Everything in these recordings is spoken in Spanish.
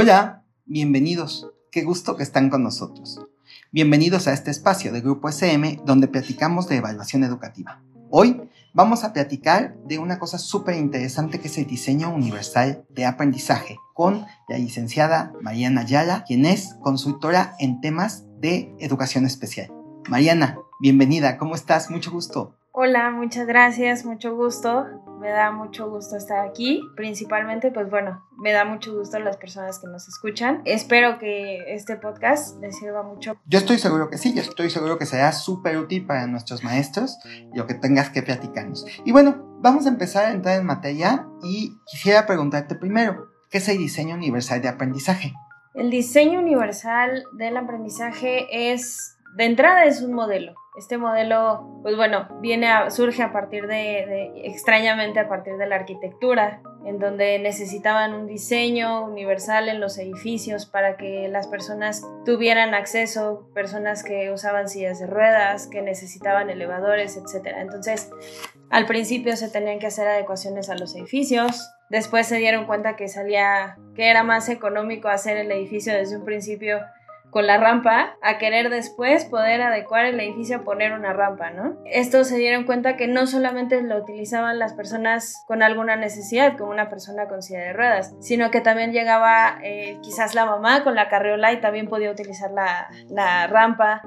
Hola, bienvenidos. Qué gusto que están con nosotros. Bienvenidos a este espacio de Grupo SM donde platicamos de evaluación educativa. Hoy vamos a platicar de una cosa súper interesante que es el diseño universal de aprendizaje con la licenciada Mariana Ayala, quien es consultora en temas de educación especial. Mariana, bienvenida, ¿cómo estás? Mucho gusto. Hola, muchas gracias, mucho gusto. Me da mucho gusto estar aquí. Principalmente, pues bueno, me da mucho gusto a las personas que nos escuchan. Espero que este podcast les sirva mucho. Yo estoy seguro que sí, yo estoy seguro que será súper útil para nuestros maestros lo que tengas que platicarnos. Y bueno, vamos a empezar a entrar en materia y quisiera preguntarte primero, ¿qué es el diseño universal de aprendizaje? El diseño universal del aprendizaje es, de entrada, es un modelo este modelo, pues bueno, viene surge a partir de, extrañamente a partir de la arquitectura, en donde necesitaban un diseño universal en los edificios para que las personas tuvieran acceso, personas que usaban sillas de ruedas, que necesitaban elevadores, etc. Entonces, al principio se tenían que hacer adecuaciones a los edificios, después se dieron cuenta que salía, que era más económico hacer el edificio desde un principio con la rampa a querer después poder adecuar el edificio a poner una rampa, ¿no? Esto se dieron cuenta que no solamente lo utilizaban las personas con alguna necesidad, como una persona con silla de ruedas, sino que también llegaba eh, quizás la mamá con la carriola y también podía utilizar la, la rampa,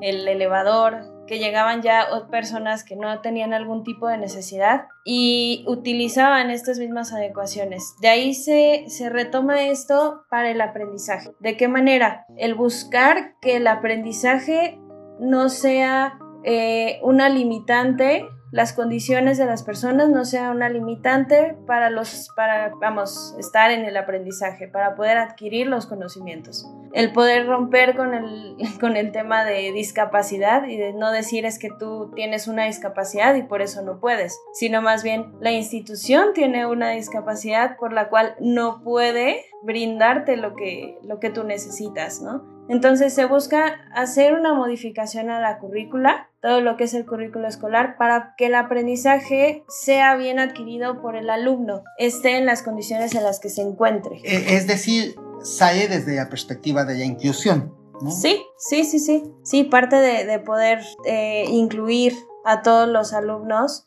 el elevador, que llegaban ya personas que no tenían algún tipo de necesidad y utilizaban estas mismas adecuaciones. De ahí se, se retoma esto para el aprendizaje. ¿De qué manera? El buscar que el aprendizaje no sea eh, una limitante las condiciones de las personas no sea una limitante para los para vamos estar en el aprendizaje para poder adquirir los conocimientos. El poder romper con el con el tema de discapacidad y de no decir es que tú tienes una discapacidad y por eso no puedes sino más bien la institución tiene una discapacidad por la cual no puede brindarte lo que lo que tú necesitas no entonces se busca hacer una modificación a la currícula, todo lo que es el currículo escolar, para que el aprendizaje sea bien adquirido por el alumno, esté en las condiciones en las que se encuentre. E, es decir, sale desde la perspectiva de la inclusión. Sí, sí, sí, sí. Sí, parte de, poder eh, incluir a todos los alumnos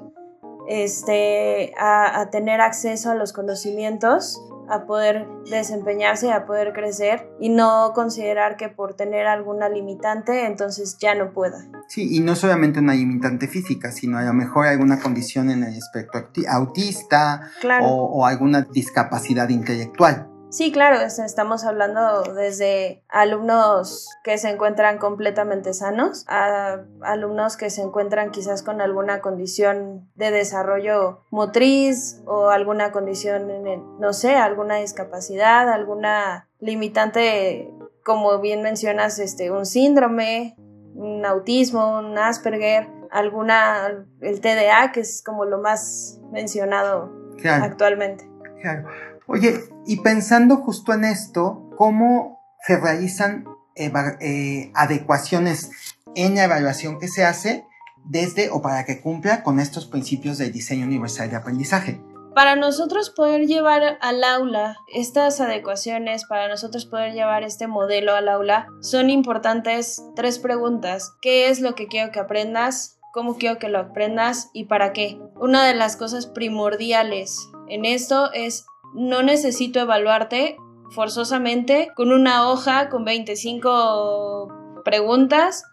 este, a, a tener acceso a los conocimientos a poder desempeñarse, a poder crecer y no considerar que por tener alguna limitante entonces ya no pueda. Sí, y no solamente una limitante física, sino a lo mejor alguna condición en el aspecto autista o alguna discapacidad intelectual. Sí, claro, estamos hablando desde alumnos que se encuentran completamente sanos a alumnos que se encuentran quizás con alguna condición de desarrollo motriz o alguna condición, no sé, alguna discapacidad, alguna limitante, como bien mencionas, este, un síndrome, un autismo, un Asperger, alguna, el TDA, que es como lo más mencionado actualmente. Claro. Oye, y pensando justo en esto, ¿cómo se realizan eh, adecuaciones en la evaluación que se hace desde o para que cumpla con estos principios del diseño universal de aprendizaje? Para nosotros poder llevar al aula estas adecuaciones, para nosotros poder llevar este modelo al aula, son importantes tres preguntas. ¿Qué es lo que quiero que aprendas? ¿Cómo quiero que lo aprendas? ¿Y para qué? Una de las cosas primordiales en esto es no necesito evaluarte forzosamente con una hoja con 25 preguntas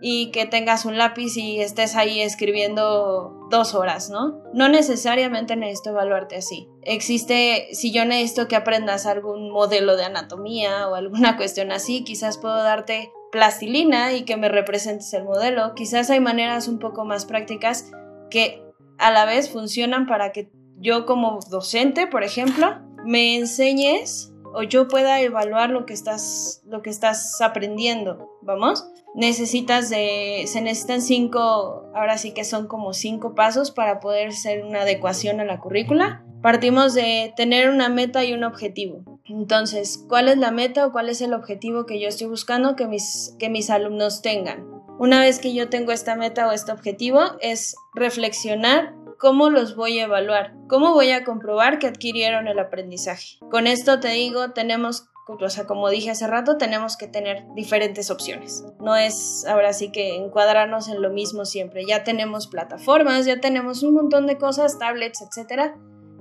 y que tengas un lápiz y estés ahí escribiendo dos horas, ¿no? No necesariamente necesito evaluarte así. Existe, si yo necesito que aprendas algún modelo de anatomía o alguna cuestión así, quizás puedo darte plastilina y que me representes el modelo. Quizás hay maneras un poco más prácticas que a la vez funcionan para que yo como docente, por ejemplo, me enseñes o yo pueda evaluar lo que estás, lo que estás aprendiendo, ¿vamos? Necesitas de, se necesitan cinco, ahora sí que son como cinco pasos para poder hacer una adecuación a la currícula. Partimos de tener una meta y un objetivo. Entonces, ¿cuál es la meta o cuál es el objetivo que yo estoy buscando que mis, que mis alumnos tengan? Una vez que yo tengo esta meta o este objetivo, es reflexionar cómo los voy a evaluar, cómo voy a comprobar que adquirieron el aprendizaje. Con esto te digo, tenemos o sea, como dije hace rato, tenemos que tener diferentes opciones. No es ahora sí que encuadrarnos en lo mismo siempre. Ya tenemos plataformas, ya tenemos un montón de cosas, tablets, etcétera,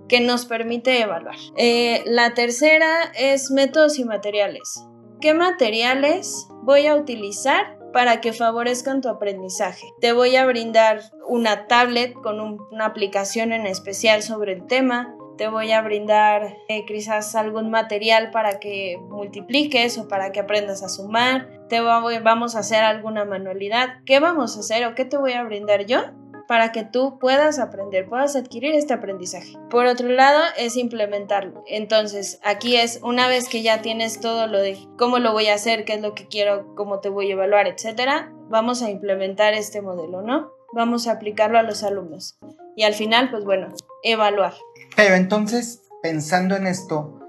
que nos permite evaluar. Eh, la tercera es métodos y materiales. ¿Qué materiales voy a utilizar para que favorezcan tu aprendizaje. Te voy a brindar una tablet con una aplicación en especial sobre el tema. Te voy a brindar eh, quizás algún material para que multipliques o para que aprendas a sumar. Te vamos a hacer alguna manualidad. ¿Qué vamos a hacer o qué te voy a brindar yo? Para que tú puedas aprender, puedas adquirir este aprendizaje. Por otro lado, es implementarlo. Entonces, aquí es una vez que ya tienes todo lo de cómo lo voy a hacer, qué es lo que quiero, cómo te voy a evaluar, etcétera, vamos a implementar este modelo, ¿no? Vamos a aplicarlo a los alumnos. Y al final, pues bueno, evaluar. Pero entonces, pensando en esto,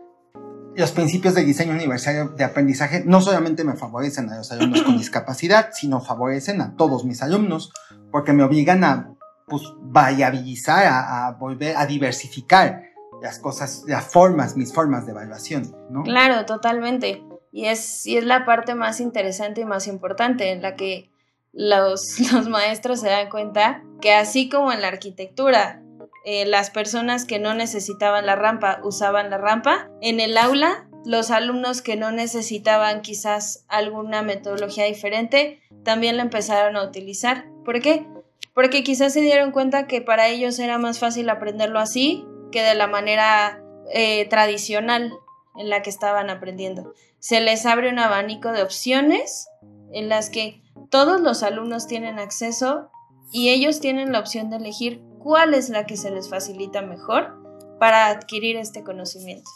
los principios de diseño universal de aprendizaje no solamente me favorecen a los alumnos con discapacidad, sino favorecen a todos mis alumnos, porque me obligan a pues, variabilizar, a, volver a diversificar las cosas, las formas, mis formas de evaluación, ¿no? Claro, totalmente. Y es, y es la parte más interesante y más importante en la que los, los maestros se dan cuenta que así como en la arquitectura eh, las personas que no necesitaban la rampa usaban la rampa, en el aula los alumnos que no necesitaban quizás alguna metodología diferente también la empezaron a utilizar. ¿Por qué? Porque quizás se dieron cuenta que para ellos era más fácil aprenderlo así que de la manera eh, tradicional en la que estaban aprendiendo. Se les abre un abanico de opciones en las que todos los alumnos tienen acceso y ellos tienen la opción de elegir cuál es la que se les facilita mejor para adquirir este conocimiento.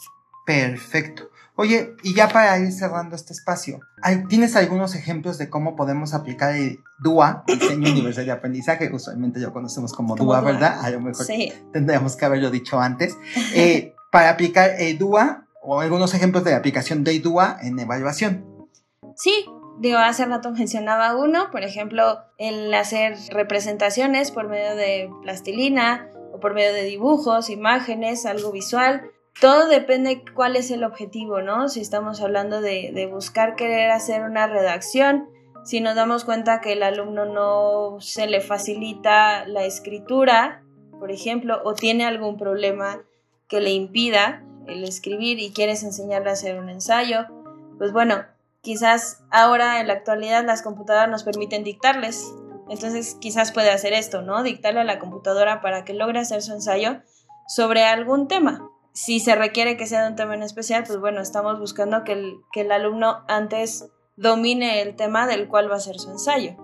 Perfecto. Oye, y ya para ir cerrando este espacio, ¿tienes algunos ejemplos de cómo podemos aplicar el DUA, Diseño Universal de Aprendizaje? Usualmente lo conocemos como, DUA, ¿verdad? A lo mejor tendríamos que haberlo dicho antes. Eh, para aplicar el DUA o algunos ejemplos de aplicación de DUA en evaluación. Sí, Digo, hace rato mencionaba uno, por ejemplo, el hacer representaciones por medio de plastilina o por medio de dibujos, imágenes, algo visual. Todo depende cuál es el objetivo, ¿no? Si estamos hablando de, buscar querer hacer una redacción, si nos damos cuenta que el alumno no se le facilita la escritura, por ejemplo, o tiene algún problema que le impida el escribir y quieres enseñarle a hacer un ensayo, pues bueno, quizás ahora en la actualidad las computadoras nos permiten dictarles. Entonces quizás puede hacer esto, ¿no? Dictarle a la computadora para que logre hacer su ensayo sobre algún tema. Si se requiere que sea de un tema en especial, pues bueno, estamos buscando que el, que el alumno antes domine el tema del cual va a ser su ensayo.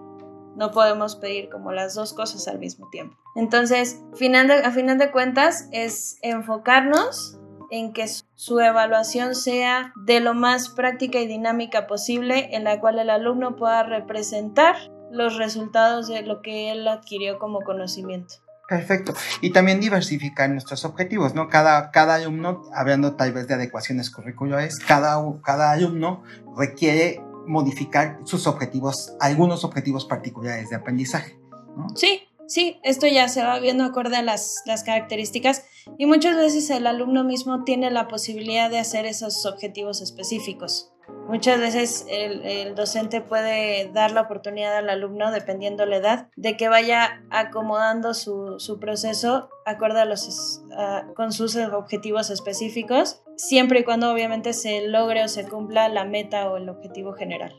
No podemos pedir como las dos cosas al mismo tiempo. Entonces, a final de cuentas, es enfocarnos en que su evaluación sea de lo más práctica y dinámica posible, en la cual el alumno pueda representar los resultados de lo que él adquirió como conocimiento. Perfecto. Y también diversificar nuestros objetivos, ¿no? Cada, cada alumno, hablando tal vez de adecuaciones curriculares, cada, cada alumno requiere modificar sus objetivos, algunos objetivos particulares de aprendizaje. ¿no? Sí, sí, esto ya se va viendo acorde a las, las características y muchas veces el alumno mismo tiene la posibilidad de hacer esos objetivos específicos. Muchas veces el, docente puede dar la oportunidad al alumno, dependiendo la edad, de que vaya acomodando su, su proceso acorde a los, con sus objetivos específicos, siempre y cuando obviamente se logre o se cumpla la meta o el objetivo general.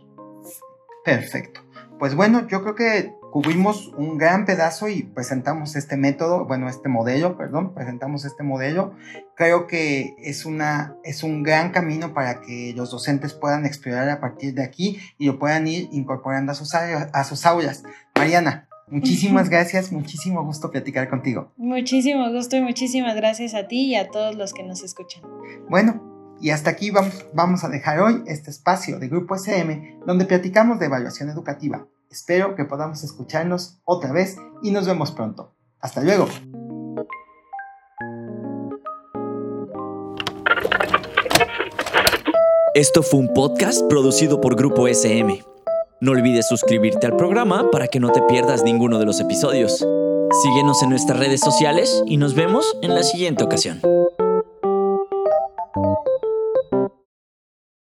Perfecto. Pues bueno, yo creo que cubrimos un gran pedazo y presentamos este método, bueno, este modelo, perdón, presentamos este modelo. Creo que es, una, es un gran camino para que los docentes puedan explorar a partir de aquí y lo puedan ir incorporando a sus, a sus aulas. Mariana, muchísimas gracias, muchísimo gusto platicar contigo. Muchísimo gusto y muchísimas gracias a ti y a todos los que nos escuchan. Bueno, Y hasta aquí vamos, vamos a dejar hoy este espacio de Grupo SM donde platicamos de evaluación educativa. Espero que podamos escucharnos otra vez y nos vemos pronto. Hasta luego. Esto fue un podcast producido por Grupo SM. No olvides suscribirte al programa para que no te pierdas ninguno de los episodios. Síguenos en nuestras redes sociales y nos vemos en la siguiente ocasión.